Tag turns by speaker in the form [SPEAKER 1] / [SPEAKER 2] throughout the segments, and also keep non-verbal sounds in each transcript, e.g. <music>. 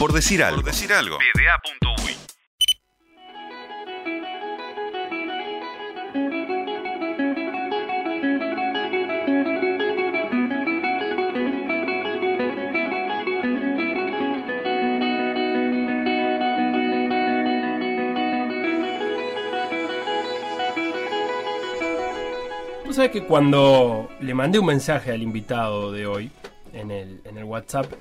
[SPEAKER 1] Por decir algo. Por decir algo.
[SPEAKER 2] Vos sabés que cuando le mandé un mensaje al invitado de hoy en el, en el WhatsApp,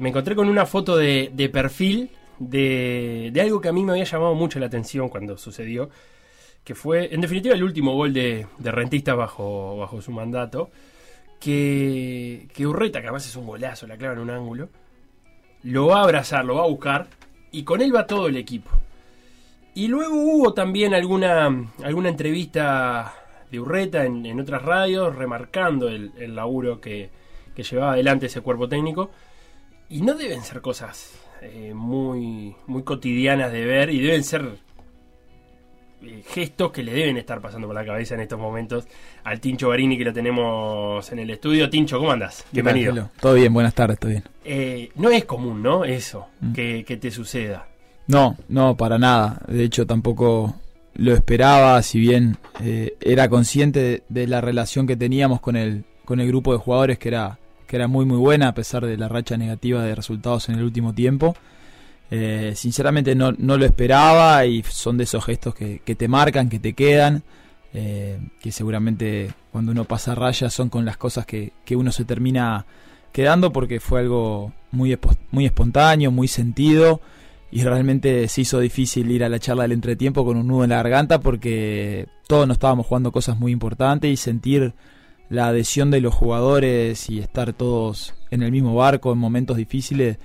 [SPEAKER 2] me encontré con una foto de, de perfil de, de, algo que a mí me había llamado mucho la atención cuando sucedió, que fue, en definitiva, el último gol de, de Rentista bajo, bajo su mandato, que, que Urreta, que además es un golazo, la clava en un ángulo, lo va a abrazar, lo va a buscar, y con él va todo el equipo. Y luego hubo también alguna, alguna entrevista de Urreta en, en otras radios, remarcando el, el laburo que, que, llevaba adelante ese cuerpo técnico. Y no deben ser cosas eh, muy, muy cotidianas de ver, y deben ser eh, gestos que le deben estar pasando por la cabeza en estos momentos al Tincho Barini que lo tenemos en el estudio. Tincho, ¿cómo andas?
[SPEAKER 3] Bienvenido. Todo bien, buenas tardes, todo bien.
[SPEAKER 2] Eh, no es común, ¿no? Eso, mm. que, que te suceda.
[SPEAKER 3] No, no, para nada. De hecho, tampoco lo esperaba, si bien eh, era consciente de, de, la relación que teníamos con el, con el grupo de jugadores que era, que era muy muy buena a pesar de la racha negativa de resultados en el último tiempo. Eh, sinceramente no, no, lo esperaba y son de esos gestos que, que te marcan, que te quedan, eh, que seguramente cuando uno pasa raya son con las cosas que, que uno se termina quedando porque fue algo muy, muy espontáneo, muy sentido y realmente se hizo difícil ir a la charla del entretiempo con un nudo en la garganta porque todos nos estábamos jugando cosas muy importantes y sentir la adhesión de los jugadores y estar todos en el mismo barco en momentos difíciles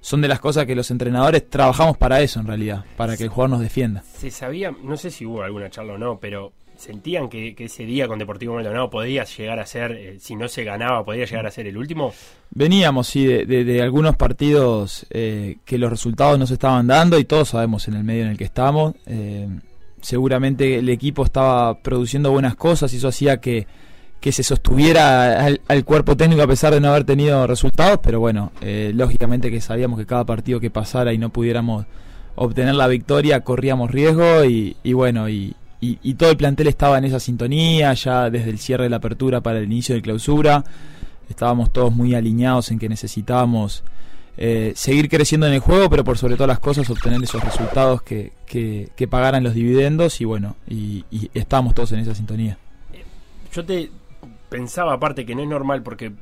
[SPEAKER 3] son de las cosas que los entrenadores trabajamos para eso en realidad, para que el jugador nos defienda.
[SPEAKER 2] Se sabía, no sé si hubo alguna charla o no, pero sentían que, que, ese día con Deportivo Maldonado podía llegar a ser, eh, si no se ganaba, podía llegar a ser el último?
[SPEAKER 3] Veníamos, sí, de, de, de algunos partidos eh, que los resultados no se estaban dando y todos sabemos en el medio en el que estamos. Eh, seguramente el equipo estaba produciendo buenas cosas y eso hacía que, que se sostuviera al, al, cuerpo técnico a pesar de no haber tenido resultados, pero bueno, eh, lógicamente que sabíamos que cada partido que pasara y no pudiéramos obtener la victoria corríamos riesgo y, bueno, y, todo el plantel estaba en esa sintonía, ya desde el cierre de la apertura para el inicio de clausura. Estábamos todos muy alineados en que necesitábamos eh, seguir creciendo en el juego, pero por sobre todas las cosas obtener esos resultados que, que, pagaran los dividendos y bueno, y estábamos todos en esa sintonía.
[SPEAKER 2] Yo te pensaba aparte que no es normal porque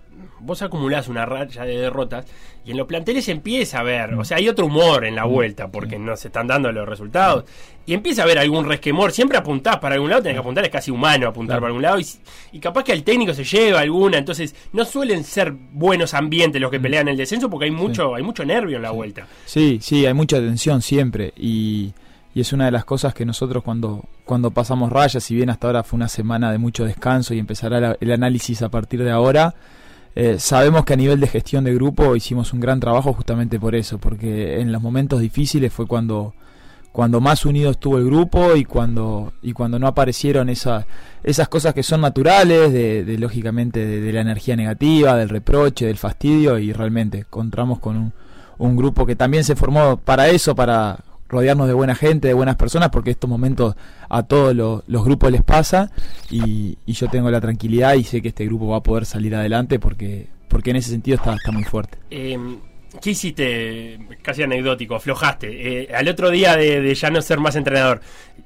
[SPEAKER 2] vos acumulás una racha de derrotas y en los planteles empieza a ver, o sea, hay otro humor en la vuelta porque no se están dando los resultados. Y empieza a haber algún resquemor, siempre apuntás para algún lado, tenés que apuntar, es casi humano apuntar para algún lado y, y, capaz que el técnico se lleva alguna, entonces no suelen ser buenos ambientes los que pelean el descenso porque hay mucho, hay mucho nervio en la vuelta.
[SPEAKER 3] Sí, sí, hay mucha tensión siempre y y es una de las cosas que nosotros cuando, cuando pasamos rayas, si bien hasta ahora fue una semana de mucho descanso y empezará el análisis a partir de ahora, eh, sabemos que a nivel de gestión de grupo hicimos un gran trabajo justamente por eso, porque en los momentos difíciles fue cuando, cuando más unido estuvo el grupo y cuando, y cuando no aparecieron esa, esas cosas que son naturales, de, de lógicamente de, la energía negativa, del reproche, del fastidio, y realmente encontramos con un grupo que también se formó para eso, para rodearnos de buena gente, de buenas personas, porque estos momentos a todos lo, los grupos les pasa y, y, yo tengo la tranquilidad y sé que este grupo va a poder salir adelante porque, porque en ese sentido está, está muy fuerte.
[SPEAKER 2] Eh, ¿Qué hiciste? Casi anecdótico, aflojaste. Eh, al otro día de, de, ya no ser más entrenador,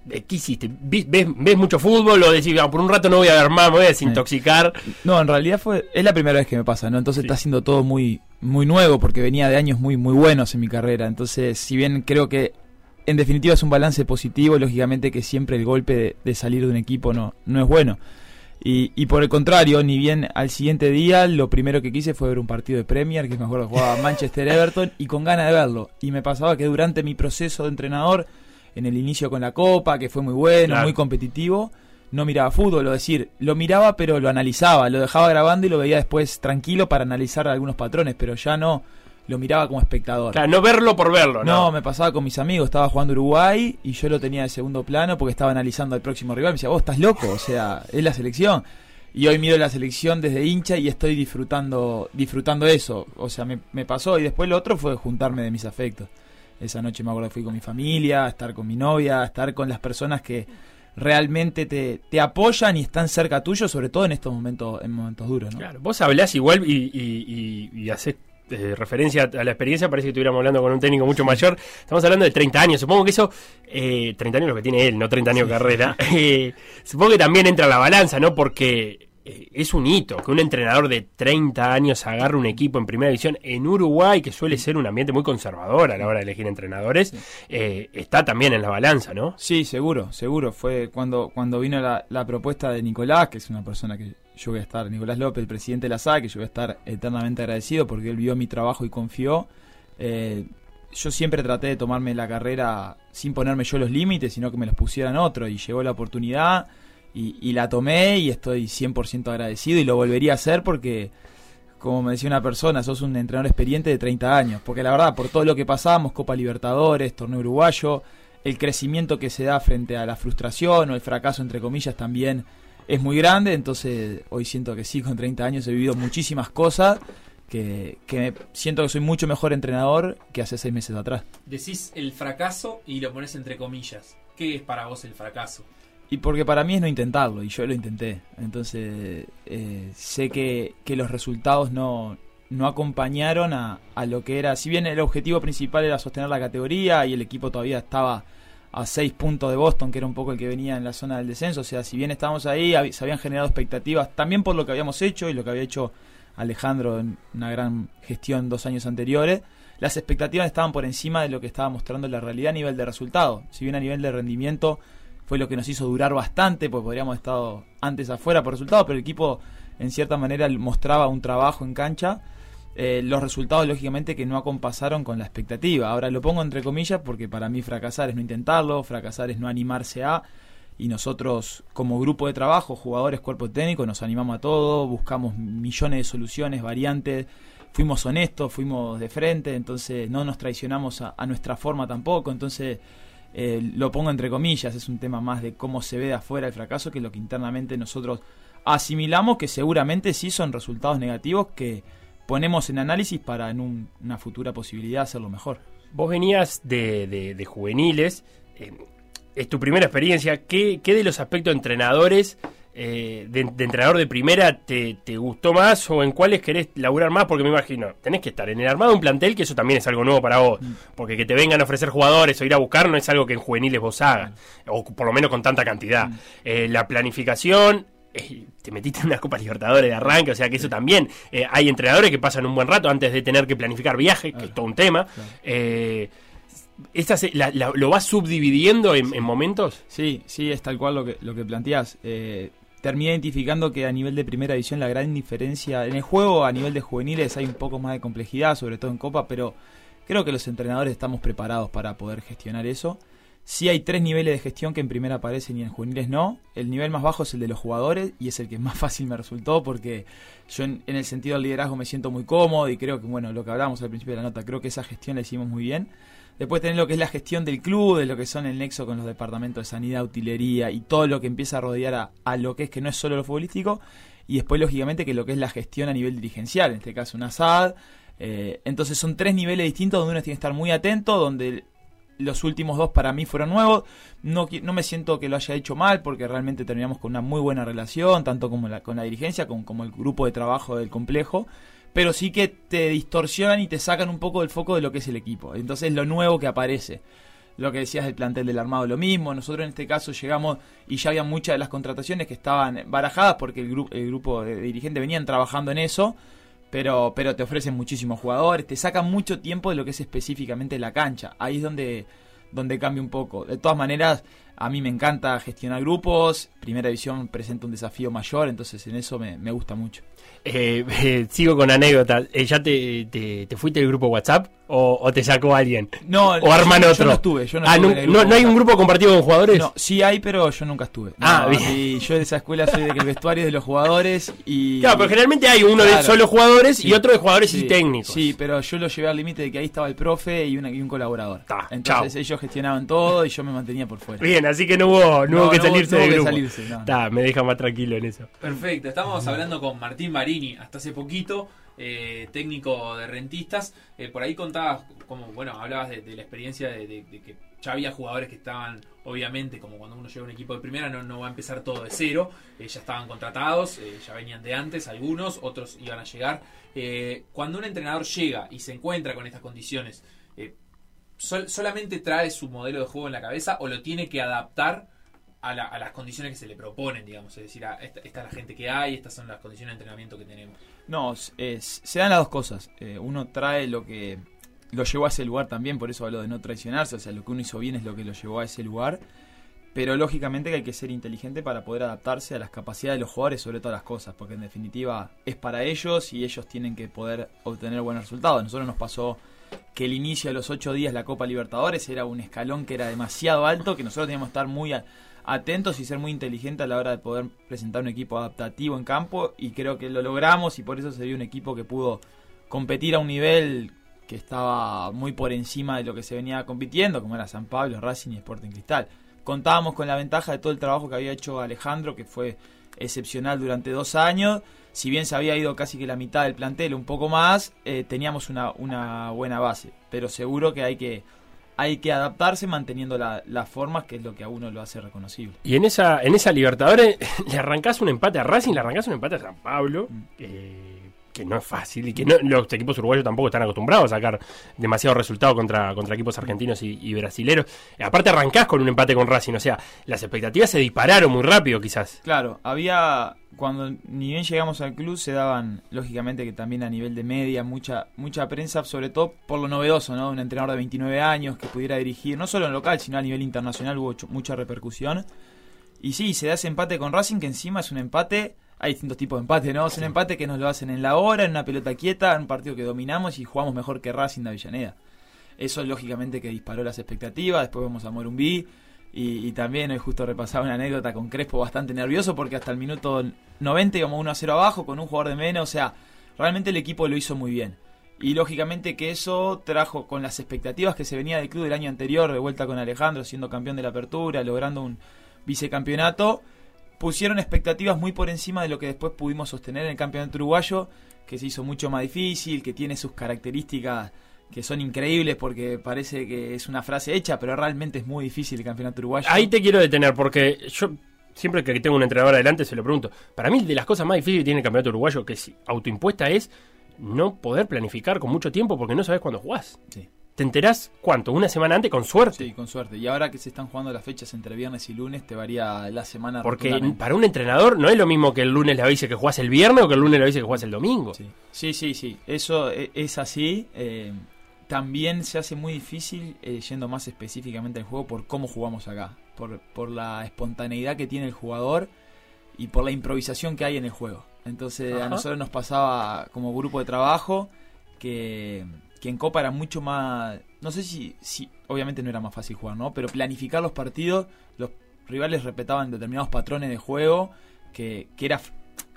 [SPEAKER 2] eh, ¿qué hiciste? ¿Ves, ves mucho fútbol o decís, ah, por un rato no voy a ver más, me voy a desintoxicar?
[SPEAKER 3] No, en realidad fue es la primera vez que me pasa, ¿no? Entonces sí. está siendo todo muy muy nuevo porque venía de años muy muy buenos en mi carrera. Entonces, si bien creo que en definitiva es un balance positivo, lógicamente que siempre el golpe de, de salir de un equipo no, no es bueno. Y, y, por el contrario, ni bien al siguiente día, lo primero que quise fue ver un partido de Premier, que me acuerdo que jugaba Manchester Everton, y con ganas de verlo. Y me pasaba que durante mi proceso de entrenador, en el inicio con la Copa, que fue muy bueno, claro. muy competitivo, no miraba fútbol, es decir, lo miraba pero lo analizaba, lo dejaba grabando y lo veía después tranquilo para analizar algunos patrones, pero ya no lo miraba como espectador.
[SPEAKER 2] Claro, no verlo por verlo, ¿no?
[SPEAKER 3] No, me pasaba con mis amigos, estaba jugando Uruguay y yo lo tenía de segundo plano porque estaba analizando al próximo rival. Me decía, vos estás loco, o sea, es la selección. y hoy miro la selección desde hincha y estoy disfrutando disfrutando eso. O sea, me, me pasó y después lo otro fue juntarme de mis afectos. Esa noche me acuerdo que fui con mi familia, estar con mi novia, estar con las personas que realmente te, te apoyan y están cerca tuyo, sobre todo en estos momentos, en momentos duros. ¿no?
[SPEAKER 2] Claro, vos hablás igual y, y, y, y haces eh, referencia a la experiencia, parece que estuviéramos hablando con un técnico mucho mayor. Estamos hablando de 30 años. Supongo que eso, eh, 30 años lo que tiene él, no 30 años de carrera. <laughs> Eh, supongo que también entra la balanza, ¿no? Porque eh, es un hito que un entrenador de 30 años agarre un equipo en primera división en Uruguay, que suele ser un ambiente muy conservador a la hora de elegir entrenadores, eh, está también en la balanza, ¿no?
[SPEAKER 3] Sí, seguro, seguro. Fue cuando, cuando vino la, la propuesta de Nicolás, que es una persona que yo voy a estar, Nicolás López, el presidente de la SAC, que yo voy a estar eternamente agradecido porque él vio mi trabajo y confió. Eh, yo siempre traté de tomarme la carrera sin ponerme yo los límites, sino que me los pusieran otros. Y llegó la oportunidad y, y la tomé y estoy 100% agradecido y lo volvería a hacer porque, como me decía una persona, sos un entrenador experiente de 30 años. Porque la verdad, por todo lo que pasamos, Copa Libertadores, Torneo Uruguayo, el crecimiento que se da frente a la frustración o el fracaso, entre comillas, también es muy grande, entonces hoy siento que sí, con 30 años he vivido muchísimas cosas, que, que siento que soy mucho mejor entrenador que hace seis meses atrás.
[SPEAKER 1] Decís el fracaso y lo pones entre comillas. ¿Qué es para vos el fracaso?
[SPEAKER 3] Y porque para mí es no intentarlo, y yo lo intenté. Entonces eh, sé que, que, los resultados no, no acompañaron a, a lo que era, si bien el objetivo principal era sostener la categoría y el equipo todavía estaba a seis puntos de Boston, que era un poco el que venía en la zona del descenso. O sea, si bien estábamos ahí, se habían generado expectativas también por lo que habíamos hecho y lo que había hecho Alejandro en una gran gestión dos años anteriores. Las expectativas estaban por encima de lo que estaba mostrando la realidad a nivel de resultado. Si bien a nivel de rendimiento fue lo que nos hizo durar bastante, pues podríamos estado antes afuera por resultados, pero el equipo en cierta manera mostraba un trabajo en cancha eh, los resultados lógicamente que no acompasaron con la expectativa. Ahora lo pongo entre comillas porque para mí fracasar es no intentarlo, fracasar es no animarse a y nosotros como grupo de trabajo, jugadores, cuerpo técnico, nos animamos a todo, buscamos millones de soluciones, variantes, fuimos honestos, fuimos de frente, entonces no nos traicionamos a, nuestra forma tampoco, entonces eh, lo pongo entre comillas, es un tema más de cómo se ve de afuera el fracaso que lo que internamente nosotros asimilamos que seguramente sí son resultados negativos que ponemos en análisis para en un, una futura posibilidad hacerlo mejor.
[SPEAKER 2] Vos venías de, de, de juveniles, eh, es tu primera experiencia, ¿qué, qué de los aspectos de entrenadores, eh, de, de, entrenador de primera, te, te, gustó más o en cuáles querés laburar más? Porque me imagino, tenés que estar en el armado de un plantel, que eso también es algo nuevo para vos, mm. porque que te vengan a ofrecer jugadores o ir a buscar no es algo que en juveniles vos hagas, mm. o por lo menos con tanta cantidad. Mm. Eh, la planificación, eh, te metiste en una Copa Libertadores de arranque, o sea que eso también. Eh, hay entrenadores que pasan un buen rato antes de tener que planificar viajes, que es todo un tema. Eh, ¿esta se, la, la, ¿Lo vas subdividiendo en, en, momentos?
[SPEAKER 3] Sí, sí, es tal cual lo que, lo que planteás. terminé identificando que a nivel de primera división la gran diferencia en el juego, a nivel de juveniles hay un poco más de complejidad, sobre todo en Copa, pero creo que los entrenadores estamos preparados para poder gestionar eso. Sí hay tres niveles de gestión que en primera aparecen y en juveniles no. El nivel más bajo es el de los jugadores y es el que más <laughs> fácil me resultó porque yo en, el sentido del liderazgo me siento muy cómodo y creo que, bueno, lo que hablábamos al principio de la nota, creo que esa gestión la hicimos muy bien. Después tener lo que es la gestión del club, de lo que son el nexo con los departamentos de sanidad, utilería y todo lo que empieza a rodear a, a lo que es que no es solo lo futbolístico. Y después, lógicamente, que lo que es la gestión a nivel dirigencial, en este caso una SAD. Eh, entonces son tres niveles distintos donde uno tiene que estar muy atento, donde los últimos dos para mí fueron nuevos. No, no me siento que lo haya hecho mal porque realmente terminamos con una muy buena relación, tanto como la, con la dirigencia como, como el grupo de trabajo del complejo. Pero sí que te distorsionan y te sacan un poco del foco de lo que es el equipo. Entonces lo nuevo que aparece. Lo que decías del plantel del armado, lo mismo. Nosotros en este caso llegamos y ya había muchas de las contrataciones que estaban barajadas porque el, gru el grupo de dirigentes venían trabajando en eso pero, pero te ofrecen muchísimos jugadores, te sacan mucho tiempo de lo que es específicamente la cancha. Ahí es donde, donde cambia un poco. De todas maneras, a mí me encanta gestionar grupos, Primera División presenta un desafío mayor, entonces en eso me, me gusta mucho.
[SPEAKER 2] Eh, eh, sigo con anécdotas. Eh, ¿Ya te, te, te, fuiste del grupo WhatsApp o, o, te sacó alguien?
[SPEAKER 3] No,
[SPEAKER 2] o arman
[SPEAKER 3] yo,
[SPEAKER 2] otro.
[SPEAKER 3] Yo no estuve. Yo no,
[SPEAKER 2] ah,
[SPEAKER 3] estuve
[SPEAKER 2] no, no, hay un grupo compartido con jugadores?
[SPEAKER 3] No, sí hay, pero yo nunca estuve.
[SPEAKER 2] Ah, bien.
[SPEAKER 3] Y yo de esa escuela soy de que el vestuario es de los jugadores y.
[SPEAKER 2] Claro, pero generalmente hay uno claro, de solo jugadores sí, y otro de jugadores
[SPEAKER 3] sí,
[SPEAKER 2] y técnicos.
[SPEAKER 3] Sí, pero yo lo llevé al límite de que ahí estaba el profe y, una, y un colaborador.
[SPEAKER 2] Ta,
[SPEAKER 3] Entonces ellos gestionaban todo y yo me mantenía por fuera.
[SPEAKER 2] Bien, así que no hubo, no, hubo que salirse
[SPEAKER 3] no hubo
[SPEAKER 2] del
[SPEAKER 3] que
[SPEAKER 2] grupo.
[SPEAKER 3] salirse.
[SPEAKER 2] Está, me deja más tranquilo en eso.
[SPEAKER 1] Perfecto, estamos hablando con Martín Marini hasta hace poquito, eh, técnico de rentistas. Eh, por ahí contabas, como bueno, hablabas de, de la experiencia de, de- de que ya había jugadores que estaban, obviamente, como cuando uno llega a un equipo de primera, no, no va a empezar todo de cero, eh, ya estaban contratados, eh, ya venían de antes algunos, otros iban a llegar. Eh, cuando un entrenador llega y se encuentra con estas condiciones, sol- ¿solamente trae su modelo de juego en la cabeza o lo tiene que adaptar? a, la- a las condiciones que se le proponen, digamos. Es decir, a esta, es la gente que hay, estas son las condiciones de entrenamiento que tenemos.
[SPEAKER 3] No, es- se dan las dos cosas. Eh, uno trae lo que lo llevó a ese lugar también, por eso hablo de no traicionarse. O sea, lo que uno hizo bien es lo que lo llevó a ese lugar. Pero lógicamente que hay que ser inteligente para poder adaptarse a las capacidades de los jugadores sobre todas las cosas, porque en definitiva es para ellos y ellos tienen que poder obtener buenos resultados. A nosotros nos pasó que el inicio de los ocho días la Copa Libertadores era un escalón que era demasiado alto, que nosotros teníamos que estar muy atentos y ser muy inteligentes a la hora de poder presentar un equipo adaptativo en campo y creo que lo logramos y por eso se vio un equipo que pudo competir a un nivel que estaba muy por encima de lo que se venía compitiendo, como era San Pablo, Racing y Sporting Cristal. Contábamos con la ventaja de todo el trabajo que había hecho Alejandro, que fue excepcional durante dos años. Si bien se había ido casi que la mitad del plantel, un poco más, eh, teníamos una, una buena base. Pero seguro que hay que, hay que adaptarse manteniendo la- las formas, que es lo que a uno lo hace reconocible.
[SPEAKER 2] Y en esa, en esa Libertadores <laughs> le arrancás un empate a Racing, le arrancás un empate a San Pablo,
[SPEAKER 3] Mm.
[SPEAKER 2] eh, que no es fácil y que no- los equipos uruguayos tampoco están acostumbrados a sacar demasiados resultados contra, contra equipos argentinos y, y brasileros. Aparte arrancás con un empate con Racing, o sea, las expectativas se dispararon muy rápido quizás.
[SPEAKER 3] Claro, había cuando ni bien llegamos al club se daban lógicamente que también a nivel de media mucha mucha prensa, sobre todo por lo novedoso, ¿no? Un entrenador de 29 años que pudiera dirigir no solo en local, sino a nivel internacional hubo mucha repercusión. Y sí, se da ese empate con Racing que encima es un empate, hay distintos tipos de empate, ¿no? Es un empate que nos lo hacen en la hora, en una pelota quieta, en un partido que dominamos y jugamos mejor que Racing de Avellaneda. Eso lógicamente que disparó las expectativas, después vamos a Morumbí y, y también hoy justo repasaba una anécdota con Crespo bastante nervioso porque hasta el minuto 90 íbamos 1 a 0 abajo con un jugador de menos, o sea, realmente el equipo lo hizo muy bien. Y lógicamente que eso trajo con las expectativas que se venía del club del año anterior, de vuelta con Alejandro, siendo campeón de la apertura, logrando un vicecampeonato, pusieron expectativas muy por encima de lo que después pudimos sostener en el campeonato uruguayo, que se hizo mucho más difícil, que tiene sus características que son increíbles porque parece que es una frase hecha, pero realmente es muy difícil el campeonato uruguayo.
[SPEAKER 2] Ahí te quiero detener porque yo siempre que tengo un entrenador adelante se lo pregunto. Para mí de las cosas más difíciles que tiene el campeonato uruguayo que es autoimpuesta es no poder planificar con mucho tiempo porque no sabes cuándo jugás.
[SPEAKER 3] Sí.
[SPEAKER 2] Te enterás cuánto, una semana antes con suerte.
[SPEAKER 3] Sí, con suerte. Y ahora que se están jugando las fechas entre viernes y lunes, te varía la semana.
[SPEAKER 2] Porque para un entrenador no es lo mismo que el lunes le avise que jugás el viernes o que el lunes le avise que jugás el domingo.
[SPEAKER 3] Sí, sí, sí. sí. Eso e- es así. Eh, también se hace muy difícil, eh, yendo más específicamente al juego, por cómo jugamos acá. Por, por la espontaneidad que tiene el jugador y por la improvisación que hay en el juego. Entonces
[SPEAKER 2] Ajá.
[SPEAKER 3] a nosotros nos pasaba como grupo de trabajo que, que en Copa era mucho más... No sé si, si... Obviamente no era más fácil jugar, ¿no? Pero planificar los partidos, los rivales respetaban determinados patrones de juego que, que era,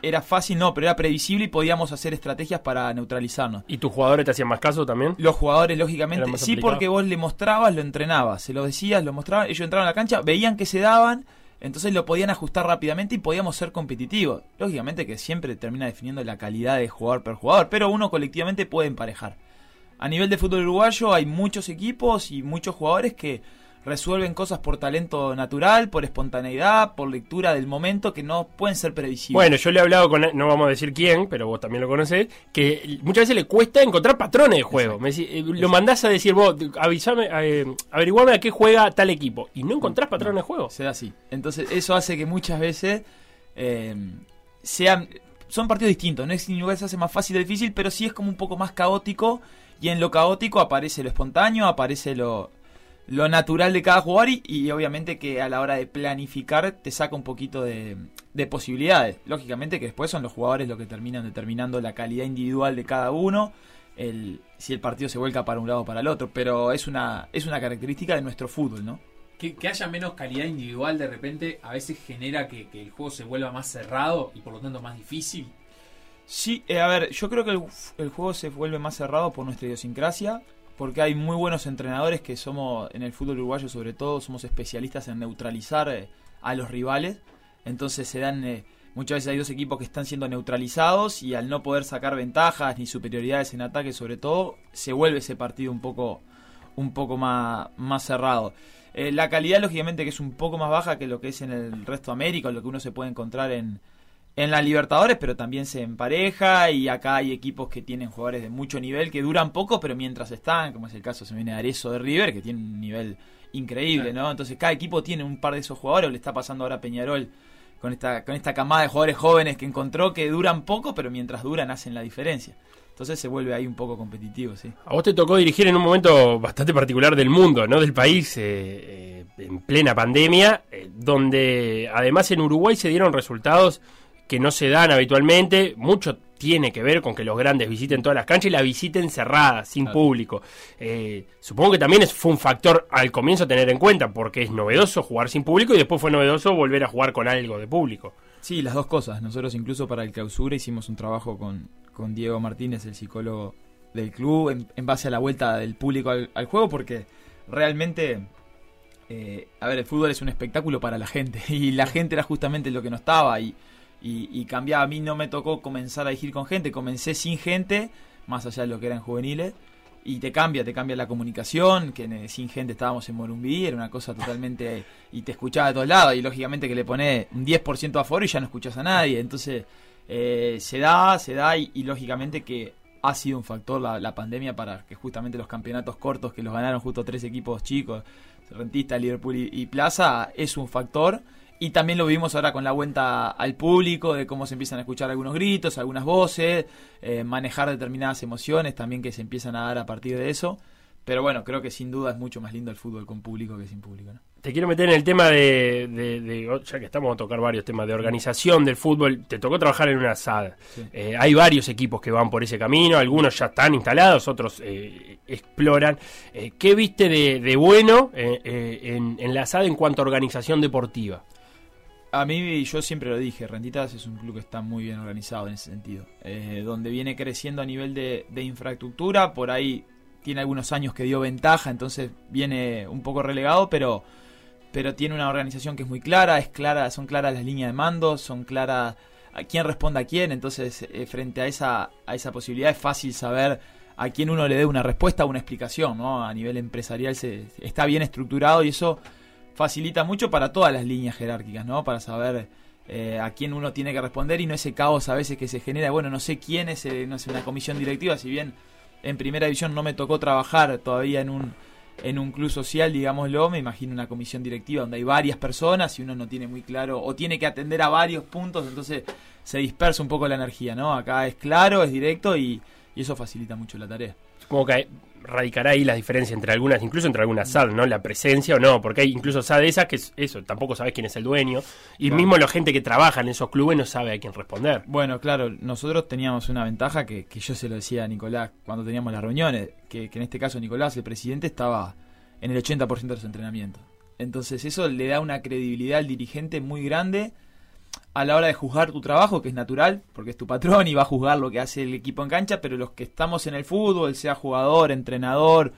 [SPEAKER 3] era fácil, no, pero era previsible y podíamos hacer estrategias para neutralizarnos.
[SPEAKER 2] ¿Y tus jugadores te hacían más caso también?
[SPEAKER 3] Los jugadores, lógicamente, sí,
[SPEAKER 2] aplicado.
[SPEAKER 3] porque vos le mostrabas, lo entrenabas, se lo decías, lo mostrabas, ellos entraban a la cancha, veían que se daban, entonces lo podían ajustar rápidamente y podíamos ser competitivos. Lógicamente que siempre termina definiendo la calidad de jugador per jugador, pero uno colectivamente puede emparejar. A nivel de fútbol uruguayo hay muchos equipos y muchos jugadores que resuelven cosas por talento natural, por espontaneidad, por lectura del momento que no pueden ser previsibles.
[SPEAKER 2] Bueno, yo le he hablado con, no vamos a decir quién, pero vos también lo conocés, que muchas veces le cuesta encontrar patrones de juego. Me eh, lo mandás a decir vos, avisame, eh, averiguame a qué juega tal equipo, y no encontrás patrones de juego.
[SPEAKER 3] Se da así. Entonces, eso hace que muchas veces eh, sean. Son partidos distintos, no es sin lugar se hace más fácil o difícil, pero sí es como un poco más caótico. Y en lo caótico aparece lo espontáneo, aparece lo, lo natural de cada jugador. Y, obviamente que a la hora de planificar te saca un poquito de, de posibilidades. Lógicamente que después son los jugadores los que terminan determinando la calidad individual de cada uno. El, si el partido se vuelca para un lado o para el otro. Pero es una, es una característica de nuestro fútbol, ¿no?
[SPEAKER 1] Que, haya menos calidad individual de repente a veces genera que el juego se vuelva más cerrado y por lo tanto más difícil.
[SPEAKER 3] Sí, eh, a ver, yo creo que el, juego se vuelve más cerrado por nuestra idiosincrasia, porque hay muy buenos entrenadores que somos, en el fútbol uruguayo sobre todo, somos especialistas en neutralizar eh, a los rivales. Entonces se dan, eh, muchas veces hay dos equipos que están siendo neutralizados y al no poder sacar ventajas ni superioridades en ataque sobre todo, se vuelve ese partido un poco, un poco más, más cerrado. Eh, la calidad, lógicamente, que es un poco más baja que lo que es en el resto de América, lo que uno se puede encontrar en, en la Libertadores, pero también se empareja y acá hay equipos que tienen jugadores de mucho nivel que duran poco, pero mientras están, como es el caso, se viene Arezo de River, que tiene un nivel increíble, ¿no? Entonces cada equipo tiene un par de esos jugadores, le está pasando ahora a Peñarol con esta, con esta camada de jugadores jóvenes que encontró que duran poco, pero mientras duran hacen la diferencia. Entonces se vuelve ahí un poco competitivo, sí.
[SPEAKER 2] A vos te tocó dirigir en un momento bastante particular del mundo, ¿no? Del país, eh, eh, en plena pandemia, eh, donde además en Uruguay se dieron resultados que no se dan habitualmente. Mucho tiene que ver con que los grandes visiten todas las canchas y la visiten cerrada, sin público. Eh, supongo que también fue un factor al comienzo a tener en cuenta, porque es novedoso jugar sin público y después fue novedoso volver a jugar con algo de público.
[SPEAKER 3] Sí, las dos cosas. Nosotros incluso para el clausura hicimos un trabajo con, con Diego Martínez, el psicólogo del club, en, base a la vuelta del público al, juego, porque realmente... Eh, a ver, el fútbol es un espectáculo para la gente <laughs> y la gente era justamente lo que no estaba y y, cambiaba. A mí no me tocó comenzar a dirigir con gente, comencé sin gente, más allá de lo que eran juveniles, y te cambia, te cambia la comunicación, que sin gente estábamos en Morumbí, era una cosa totalmente... y te escuchaba de todos lados, y lógicamente que le pone un 10% a foro y ya no escuchas a nadie, entonces eh, se da, se da, y, lógicamente que ha sido un factor la, pandemia para que justamente los campeonatos cortos que los ganaron justo tres equipos chicos, Rentista, Liverpool y Plaza, es un factor y también lo vimos ahora con la vuelta al público, de cómo se empiezan a escuchar algunos gritos, algunas voces, eh, manejar determinadas emociones también que se empiezan a dar a partir de eso. Pero bueno, creo que sin duda es mucho más lindo el fútbol con público que sin público.
[SPEAKER 2] Te quiero meter en el tema de, ya que estamos a tocar varios temas de organización del fútbol, te tocó trabajar en una SAD. Eh, hay varios equipos que van por ese camino, algunos ya están instalados, otros eh, exploran. ¿Qué viste de, bueno en, en la SAD en cuanto a organización deportiva?
[SPEAKER 3] A mí, yo siempre lo dije, Rentitas es un club que está muy bien organizado en ese sentido. Eh, donde viene creciendo a nivel de, infraestructura, por ahí tiene algunos años que dio ventaja, entonces viene un poco relegado, pero, pero tiene una organización que es muy clara, es clara, son claras las líneas de mando, son claras a quién responde a quién, entonces eh, frente a esa, a esa posibilidad es fácil saber a quién uno le dé una respuesta o una explicación, ¿no? A nivel empresarial se, está bien estructurado y eso facilita mucho para todas las líneas jerárquicas, ¿no? Para saber eh, a quién uno tiene que responder y no ese caos a veces que se genera, bueno, no sé quién es, eh, no una comisión directiva, si bien en primera división no me tocó trabajar todavía en un en un club social, digámoslo, me imagino una comisión directiva donde hay varias personas y uno no tiene muy claro o tiene que atender a varios puntos, entonces se dispersa un poco la energía, ¿no? Acá es claro, es directo y, y eso facilita mucho la tarea.
[SPEAKER 2] Como que radicará ahí la diferencia entre algunas, incluso entre algunas SAD, ¿no? La presencia o no, porque hay incluso SAD esas que es eso, tampoco sabes quién es el dueño, y mismo la gente que trabaja en esos clubes no sabe a quién responder.
[SPEAKER 3] Bueno, claro, nosotros teníamos una ventaja que, que yo se lo decía a Nicolás cuando teníamos las reuniones, que, que en este caso Nicolás, el presidente, estaba en el 80% de los entrenamientos. Entonces eso le da una credibilidad al dirigente muy grande a la hora de juzgar tu trabajo, que es natural, porque es tu patrón y va a juzgar lo que hace el equipo en cancha, pero los que estamos en el fútbol, sea jugador, entrenador,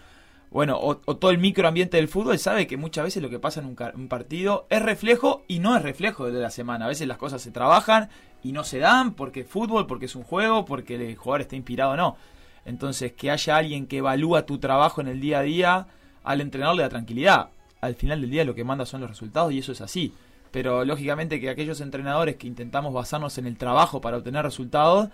[SPEAKER 3] bueno, o, todo el microambiente del fútbol, sabe que muchas veces lo que pasa en un, partido es reflejo y no es reflejo de la semana. A veces las cosas se trabajan y no se dan porque es fútbol, porque es un juego, porque el jugador está inspirado o no. Entonces, que haya alguien que evalúa tu trabajo en el día a día, al entrenador le da tranquilidad. Al final del día lo que manda son los resultados y eso es así pero lógicamente que aquellos entrenadores que intentamos basarnos en el trabajo para obtener resultados,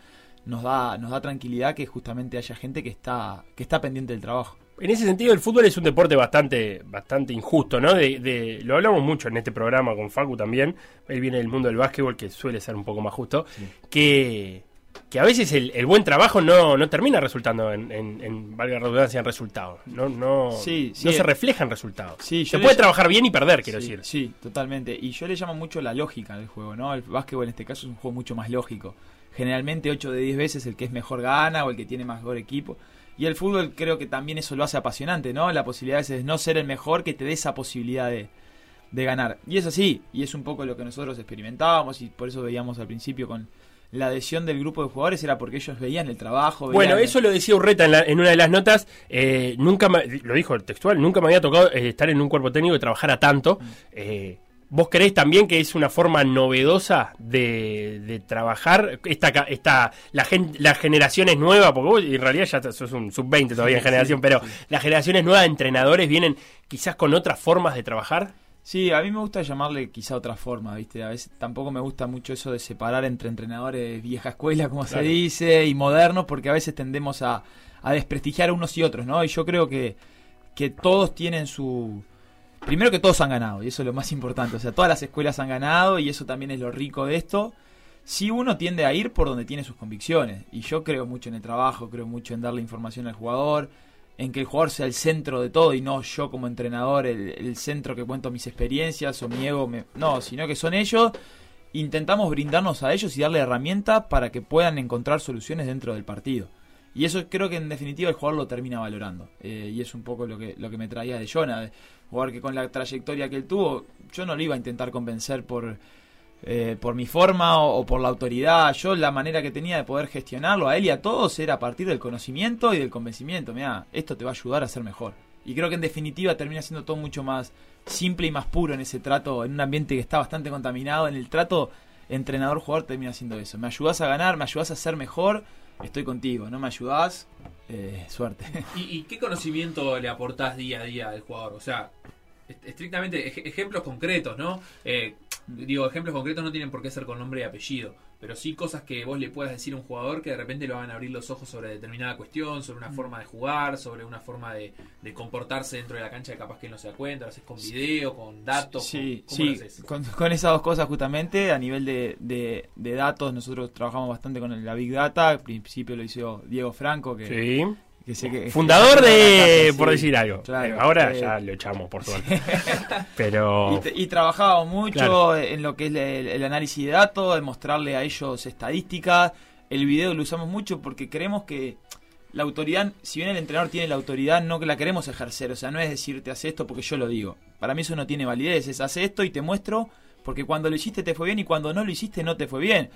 [SPEAKER 3] nos da, nos da tranquilidad que justamente haya gente que está, que está pendiente del trabajo.
[SPEAKER 2] En ese sentido, el fútbol es un deporte bastante, bastante injusto, ¿no? De, lo hablamos mucho en este programa con Facu también. Él viene del mundo del básquetbol, que suele ser un poco más justo. Que que a veces el, buen trabajo no, no termina resultando en, en, valga la redundancia, en resultados. No, no, no se eh, refleja en resultados. se puede trabajar bien y perder, quiero decir.
[SPEAKER 3] Sí, totalmente. Y yo le llamo mucho la lógica del juego, ¿no? El básquetbol en este caso es un juego mucho más lógico. Generalmente 8 de 10 veces el que es mejor gana o el que tiene mejor equipo. Y el fútbol creo que también eso lo hace apasionante, ¿no? La posibilidad de no ser el mejor que te dé esa posibilidad de, de ganar. Y es así, y es un poco lo que nosotros experimentábamos y por eso veíamos al principio con la adhesión del grupo de jugadores era porque ellos veían el trabajo.
[SPEAKER 2] Bueno, eso lo decía Urreta en, la- en una de las notas. eh, nunca me- lo dijo el textual, nunca me había tocado eh, estar en un cuerpo técnico y trabajar a tanto. Eh, ¿Vos creés también que es una forma novedosa de, de trabajar? Esta, esta, la, gen- la generación es nueva, porque vos en realidad ya sos un sub-20 todavía en generación, pero las generaciones nuevas de entrenadores vienen quizás con otras formas de trabajar.
[SPEAKER 3] Sí, a mí me gusta llamarle quizá otra forma, ¿viste? A veces tampoco me gusta mucho eso de separar entre entrenadores vieja escuela, como
[SPEAKER 2] Claro.
[SPEAKER 3] se dice, y modernos, porque a veces tendemos a, a desprestigiar a unos y otros, ¿no? Y yo creo que, que todos tienen su... Primero que todos han ganado, y eso es lo más importante. O sea, todas las escuelas han ganado, y eso también es lo rico de esto. Sí uno tiende a ir por donde tiene sus convicciones, y yo creo mucho en el trabajo, creo mucho en darle información al jugador, en que el jugador sea el centro de todo y no yo como entrenador el, centro que cuento mis experiencias o mi ego. no, sino que son ellos. Intentamos brindarnos a ellos y darle herramientas para que puedan encontrar soluciones dentro del partido. Y eso creo que en definitiva el jugador lo termina valorando. Eh, y es un poco lo que, lo que me traía de Jonah. de Jugador que con la trayectoria que él tuvo, yo no lo iba a intentar convencer por, eh, por mi forma o, por la autoridad. Yo la manera que tenía de poder gestionarlo a él y a todos era a partir del conocimiento y del convencimiento. Mira, esto te va a ayudar a ser mejor. Y creo que en definitiva termina siendo todo mucho más simple y más puro en ese trato, en un ambiente que está bastante contaminado. En el trato entrenador-jugador termina siendo eso. Me ayudas a ganar, me ayudas a ser mejor, estoy contigo. No me ayudas, eh, suerte. <laughs>
[SPEAKER 1] ¿Y, qué conocimiento le aportás día a día al jugador? O sea, est- estrictamente ej- ejemplos concretos, ¿no? Eh, digo, ejemplos concretos no tienen por qué ser con nombre y apellido, pero sí cosas que vos le puedas decir a un jugador que de repente lo van a abrir los ojos sobre determinada cuestión, sobre una forma de jugar, sobre una forma de, de comportarse dentro de la cancha que capaz que él no se da cuenta, lo haces con video, con datos,
[SPEAKER 3] Sí,
[SPEAKER 1] ¿cómo- cómo lo
[SPEAKER 3] sí,
[SPEAKER 1] haces?
[SPEAKER 3] con, con esas dos cosas justamente, a nivel de, de- de datos, nosotros trabajamos bastante con la Big Data, al principio lo hizo Diego Franco, que,
[SPEAKER 2] Sí.
[SPEAKER 3] Que sé que...
[SPEAKER 2] Fundador <laughs> de,
[SPEAKER 3] Sí,
[SPEAKER 2] por decir algo.
[SPEAKER 3] claro,
[SPEAKER 2] Ahora
[SPEAKER 3] eh,
[SPEAKER 2] ya lo echamos, por suerte. <laughs> Pero...
[SPEAKER 3] Y, y trabajamos mucho
[SPEAKER 2] Claro.
[SPEAKER 3] en lo que es el, el análisis de datos, de mostrarle a ellos estadísticas. El video lo usamos mucho porque creemos que la autoridad, si bien el entrenador tiene la autoridad, no que la queremos ejercer. O sea, no es decirte hace esto porque yo lo digo. Para mí eso no tiene validez. Es hace esto y te muestro porque cuando lo hiciste te fue bien y cuando no lo hiciste no te fue bien.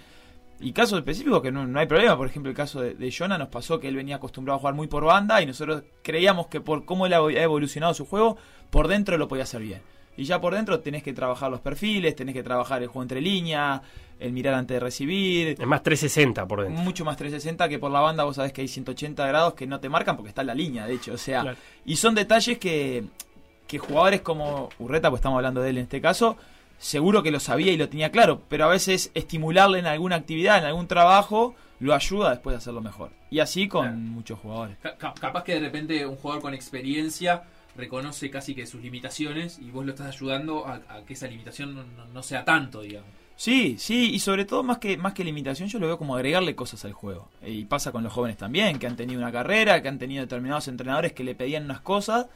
[SPEAKER 3] Y casos específicos que no, no hay problema. Por ejemplo, el caso de, de Jonah nos pasó que él venía acostumbrado a jugar muy por banda y nosotros creíamos que por cómo él ha evolucionado su juego, por dentro lo podía hacer bien. Y ya por dentro tenés que trabajar los perfiles, tenés que trabajar el juego entre líneas, el mirar antes de recibir.
[SPEAKER 2] Es más 360 por dentro.
[SPEAKER 3] Mucho más 360 que por la banda, vos sabés que hay 180 grados que no te marcan porque está en la línea, de hecho. O sea,
[SPEAKER 2] Claro.
[SPEAKER 3] y son detalles que, que jugadores como Urreta, pues estamos hablando de él en este caso, seguro que lo sabía y lo tenía claro, pero a veces estimularle en alguna actividad, en algún trabajo, lo ayuda después de hacerlo mejor. Y así con
[SPEAKER 1] Claro.
[SPEAKER 3] muchos jugadores.
[SPEAKER 1] Ca- ca- capaz que de repente un jugador con experiencia reconoce casi que sus limitaciones y vos lo estás ayudando a, a que esa limitación no, no- no sea tanto, digamos.
[SPEAKER 3] Sí, sí, y sobre todo más que más que limitación, yo lo veo como agregarle cosas al juego. Y pasa con los jóvenes también, que han tenido una carrera, que han tenido determinados entrenadores que le pedían unas cosas.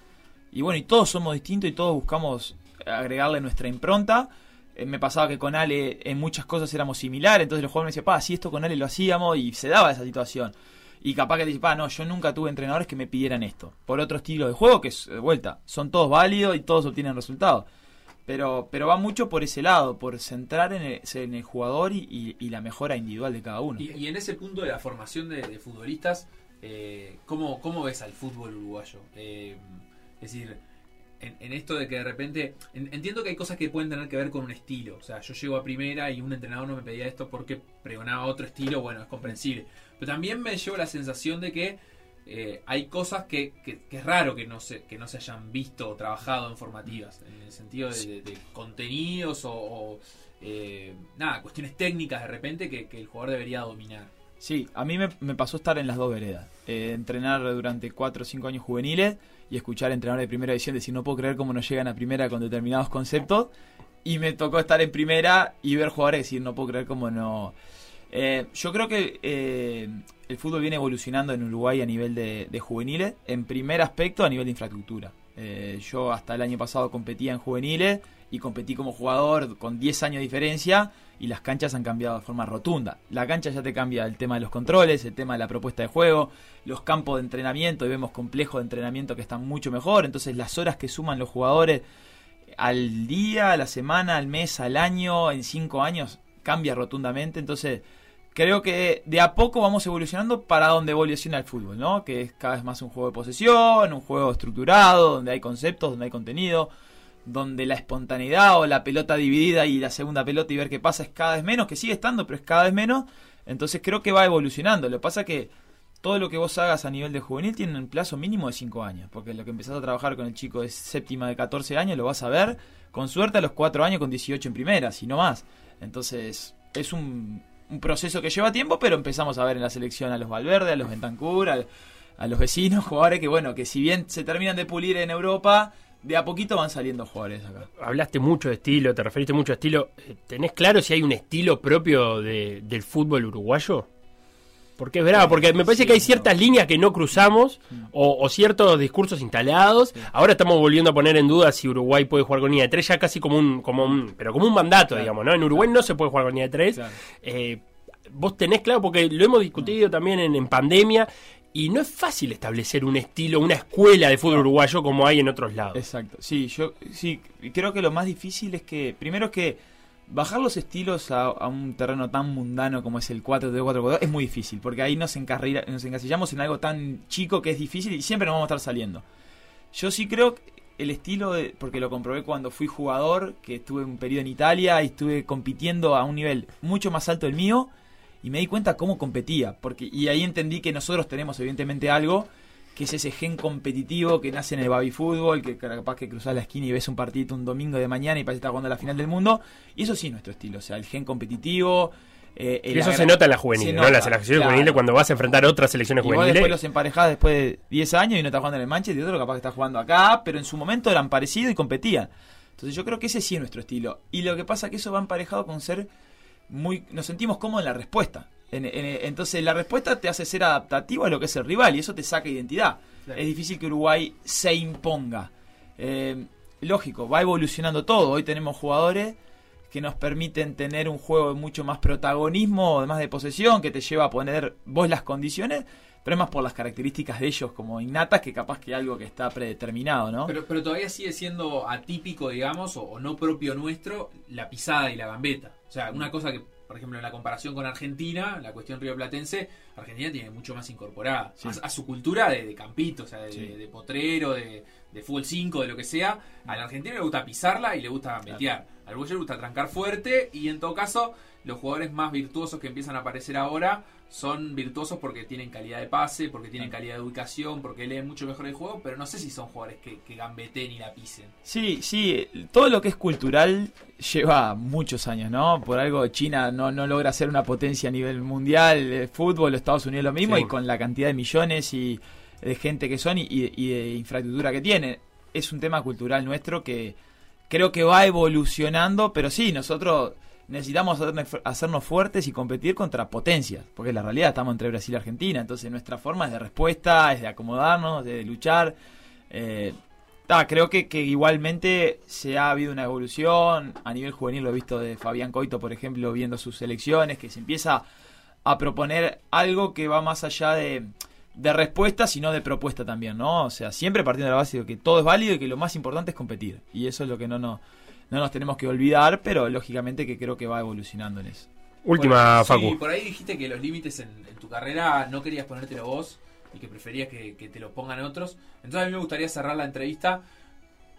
[SPEAKER 3] Y bueno, y todos somos distintos y todos buscamos agregarle nuestra impronta. Eh, me pasaba que con Ale en muchas cosas éramos similares, entonces los jóvenes me decían, pa, si esto con Ale lo hacíamos y se daba esa situación. Y capaz que dice, pa, no, yo nunca tuve entrenadores que me pidieran esto. Por otro estilo de juego, que es, de vuelta, son todos válidos y todos obtienen resultados. Pero, pero va mucho por ese lado, por centrar en el, jugador y, la mejora individual de cada uno.
[SPEAKER 1] Y, en ese punto de la formación de, de futbolistas, eh, ¿cómo, ¿cómo ves al fútbol uruguayo? Eh, es decir, en, esto de que de repente. en- entiendo que hay cosas que pueden tener que ver con un estilo. O sea, yo llego a primera y un entrenador no me pedía esto porque pregonaba otro estilo, bueno, es comprensible. Pero también me llevo la sensación de que eh, hay cosas que, que- es raro que no, se, que no se hayan visto o trabajado en formativas. En el sentido de, contenidos o. eh, nada, cuestiones técnicas de repente que, que el jugador debería dominar.
[SPEAKER 3] Sí, a mí me, me pasó estar en las dos veredas. Eh, entrenar durante 4 o 5 años juveniles y escuchar entrenadores de primera división decir no puedo creer cómo no llegan a primera con determinados conceptos. Y me tocó estar en primera y ver jugadores decir no puedo creer cómo no... Eh, yo creo que eh, el fútbol viene evolucionando en Uruguay a nivel de juveniles, en primer aspecto a nivel de infraestructura. Eh, yo hasta el año pasado competía en juveniles y competí como jugador con 10 años de diferencia y las canchas han cambiado de forma rotunda. La cancha ya te cambia el tema de los controles, el tema de la propuesta de juego, los campos de entrenamiento, y vemos complejos de entrenamiento que están mucho mejor, entonces las horas que suman los jugadores al día, a la semana, al mes, al año, en cinco años, cambia rotundamente, entonces creo que de a poco vamos evolucionando para donde evoluciona el fútbol, ¿no? Que es cada vez más un juego de posesión, un juego estructurado, donde hay conceptos, donde hay contenido, donde la espontaneidad o la pelota dividida y la segunda pelota y ver qué pasa es cada vez menos, que sigue estando, pero es cada vez menos. Entonces creo que va evolucionando. Lo que pasa que todo lo que vos hagas a nivel de juvenil tiene un plazo mínimo de 5 años, porque lo que empezás a trabajar con el chico de séptima de 14 años lo vas a ver con suerte a los 4 años con 18 en primera, si no más. Entonces es un, un proceso que lleva tiempo, pero empezamos a ver en la selección a los Valverde, a los Bentancur, a, a los vecinos, <laughs> jugadores que bueno, que si bien se terminan de pulir en Europa, de a poquito van saliendo jugadores acá.
[SPEAKER 2] Hablaste mucho de estilo, te referiste mucho a estilo. Eh, ¿Tenés claro si hay un estilo propio de, del fútbol uruguayo? Porque es verdad, porque me parece que hay ciertas líneas que no cruzamos o, o ciertos discursos instalados. Ahora estamos volviendo a poner en duda si Uruguay puede jugar con línea de tres, ya casi como un, como un, pero como un mandato,
[SPEAKER 3] Claro.
[SPEAKER 2] digamos, ¿no? En Uruguay no se puede jugar con línea de tres.
[SPEAKER 3] Claro.
[SPEAKER 2] Eh, vos tenés claro, porque lo hemos discutido también en, en pandemia, y no es fácil establecer un estilo, una escuela de fútbol uruguayo como hay en otros lados.
[SPEAKER 3] Exacto. Sí, yo sí creo que lo más difícil es que primero es que bajar los estilos a, un terreno tan mundano como es el 4 4 4 es muy difícil, porque ahí nos encasillamos en algo tan chico que es difícil y siempre nos vamos a estar saliendo. Yo sí creo que el estilo de, porque lo comprobé cuando fui jugador, que estuve un periodo en Italia y estuve compitiendo a un nivel mucho más alto del mío y me di cuenta cómo competía, porque y ahí entendí que nosotros tenemos evidentemente algo que es ese gen competitivo que nace en el baby fútbol, que capaz que cruzás la esquina y ves un partido un domingo de mañana y parece que estás jugando la final del mundo, y eso sí es nuestro estilo, o sea, el gen competitivo, eh, el
[SPEAKER 2] Y eso se nota en la juvenil, ¿no? Las selecciones
[SPEAKER 3] claro.
[SPEAKER 2] juveniles cuando vas a enfrentar otras selecciones
[SPEAKER 3] Y vos
[SPEAKER 2] juveniles.
[SPEAKER 3] después los emparejás después de 10 años y no estás jugando en el Manchester y otro capaz que está jugando acá, pero en su momento eran parecidos y competían. Entonces yo creo que ese sí es nuestro estilo. Y lo que pasa es que eso va emparejado con ser muy... Nos sentimos cómodos en la respuesta. En- en- entonces la respuesta te hace ser adaptativo a lo que es el rival y eso te saca identidad.
[SPEAKER 1] Claro.
[SPEAKER 3] Es difícil que Uruguay se imponga. Eh, lógico, va evolucionando todo. Hoy tenemos jugadores que nos permiten tener un juego de mucho más protagonismo, más de posesión, que te lleva a poner vos las condiciones, pero es más por las características de ellos como innatas que capaz que algo que está predeterminado, ¿no?
[SPEAKER 1] Pero, pero todavía sigue siendo atípico, digamos, o, o no propio nuestro, la pisada y la gambeta. O sea, una cosa que, por ejemplo, en la comparación con Argentina, la cuestión rioplatense, Argentina tiene mucho más incorporada
[SPEAKER 3] Sí.
[SPEAKER 1] a, a su cultura de, de campito, o sea, de,
[SPEAKER 3] Sí.
[SPEAKER 1] de potrero, de, de fútbol 5, de lo que sea. Al argentino le gusta pisarla y le gusta gambetear. Al uruguayo le gusta trancar fuerte y en todo caso, los jugadores más virtuosos que empiezan a aparecer ahora son virtuosos porque tienen calidad de pase, porque tienen calidad de ubicación, porque leen mucho mejor el juego, pero no sé si son jugadores que, que gambeten y la pisen.
[SPEAKER 3] Sí, sí, todo lo que es cultural lleva muchos años, ¿no? Por algo China no, no logra ser una potencia a nivel mundial, de fútbol, Estados Unidos lo mismo,
[SPEAKER 2] Sí.
[SPEAKER 3] y con la cantidad de millones y de gente que son y, y- de infraestructura que tienen. Es un tema cultural nuestro que creo que va evolucionando, pero sí, nosotros necesitamos hacernos- fuertes y competir contra potencias, porque la realidad estamos entre Brasil y Argentina, entonces nuestra forma es de respuesta, es de acomodarnos, de luchar. Ta, creo que, que igualmente se ha habido una evolución, a nivel juvenil lo he visto de Fabián Coito, por ejemplo, viendo sus selecciones, que se empieza a proponer algo que va más allá de, de respuesta, sino de propuesta también, ¿no? O sea, siempre partiendo de la base de que todo es válido y que lo más importante es competir. Y eso es lo que no, no, no nos tenemos que olvidar, pero lógicamente que creo que va evolucionando en eso.
[SPEAKER 2] Última,
[SPEAKER 1] Bueno,
[SPEAKER 2] Facu.
[SPEAKER 1] Sí, por ahí dijiste que los límites en, en tu carrera no querías ponértelo vos y que preferías que, que te lo pongan otros. Entonces a mí me gustaría cerrar la entrevista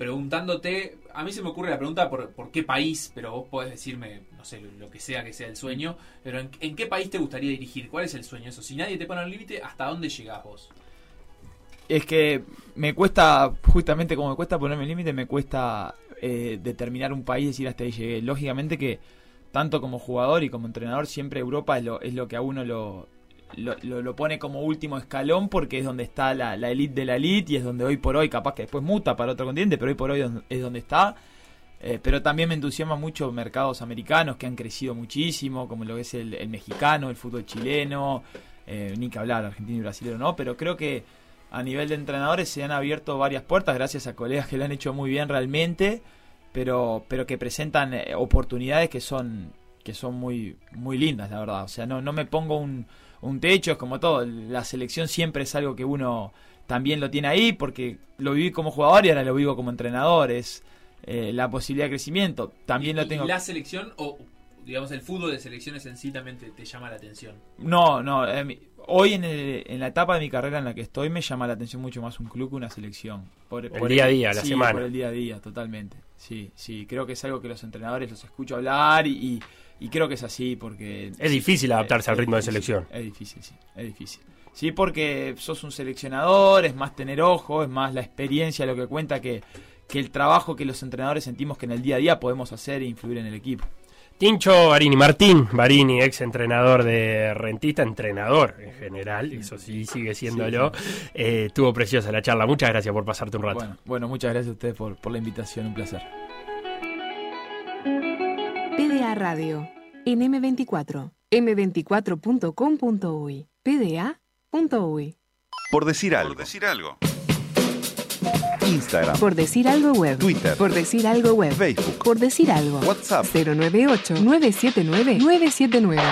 [SPEAKER 1] preguntándote, a mí se me ocurre la pregunta por, por qué país, pero vos podés decirme, no sé, lo, que sea que sea el sueño, pero en, qué país te gustaría dirigir? ¿Cuál es el sueño? Eso, si nadie te pone un límite, ¿hasta dónde llegás vos?
[SPEAKER 3] Es que me cuesta, justamente como me cuesta ponerme límite, me cuesta eh, determinar un país y decir hasta ahí llegué. Lógicamente que tanto como jugador y como entrenador siempre Europa es lo, es lo que a uno lo, lo, pone como último escalón porque es donde está la, la elite de la elite y es donde hoy por hoy, capaz que después muta para otro continente, pero hoy por hoy es donde está. Eh, pero también me entusiasma mucho mercados americanos que han crecido muchísimo, como lo es el, el mexicano, el fútbol chileno, eh, ni que hablar, argentino y brasileño no, pero creo que a nivel de entrenadores se han abierto varias puertas gracias a colegas que lo han hecho muy bien realmente, pero, pero que presentan eh, oportunidades que son que son muy muy lindas, la verdad. O sea, no, no me pongo un, un techo, es como todo. La selección siempre es algo que uno también lo tiene ahí porque lo viví como jugador y ahora lo vivo como entrenador. Es eh, la posibilidad de crecimiento. También
[SPEAKER 1] ¿Y-
[SPEAKER 3] lo tengo.
[SPEAKER 1] y la selección o, digamos, el fútbol de selecciones en sí también te, te llama la atención?
[SPEAKER 3] No, no. eh, hoy en, el- en la etapa de mi carrera en la que estoy me llama la atención mucho más un club que una selección. Por,
[SPEAKER 2] El día a día, la
[SPEAKER 3] sí,
[SPEAKER 2] semana.
[SPEAKER 3] Por el día a día, totalmente. Sí, sí. Creo que es algo que los entrenadores los escucho hablar y, y- y creo que es así porque...
[SPEAKER 2] Es difícil adaptarse al ritmo de selección.
[SPEAKER 3] Es difícil, sí. Es difícil. Sí, porque sos un seleccionador, es más tener ojo, es más la experiencia lo que cuenta que, que el trabajo que los entrenadores sentimos que en el día a día podemos hacer e influir en el equipo.
[SPEAKER 2] Tincho Barini, Martín Barini, ex entrenador de Rentista, entrenador en general, eso sí sigue siéndolo. Eh, estuvo preciosa la charla, muchas gracias por pasarte un rato.
[SPEAKER 3] Bueno, bueno, muchas gracias a ustedes por, por la invitación, un placer.
[SPEAKER 4] PDA Radio, en M24, m24.com.uy, pda.uy.
[SPEAKER 5] Por decir algo.
[SPEAKER 6] decir algo.
[SPEAKER 5] Instagram,
[SPEAKER 4] Por decir algo web.
[SPEAKER 5] Twitter.
[SPEAKER 4] Por decir algo web.
[SPEAKER 5] Facebook,
[SPEAKER 4] Por decir algo.
[SPEAKER 5] WhatsApp.
[SPEAKER 4] 098 979 979.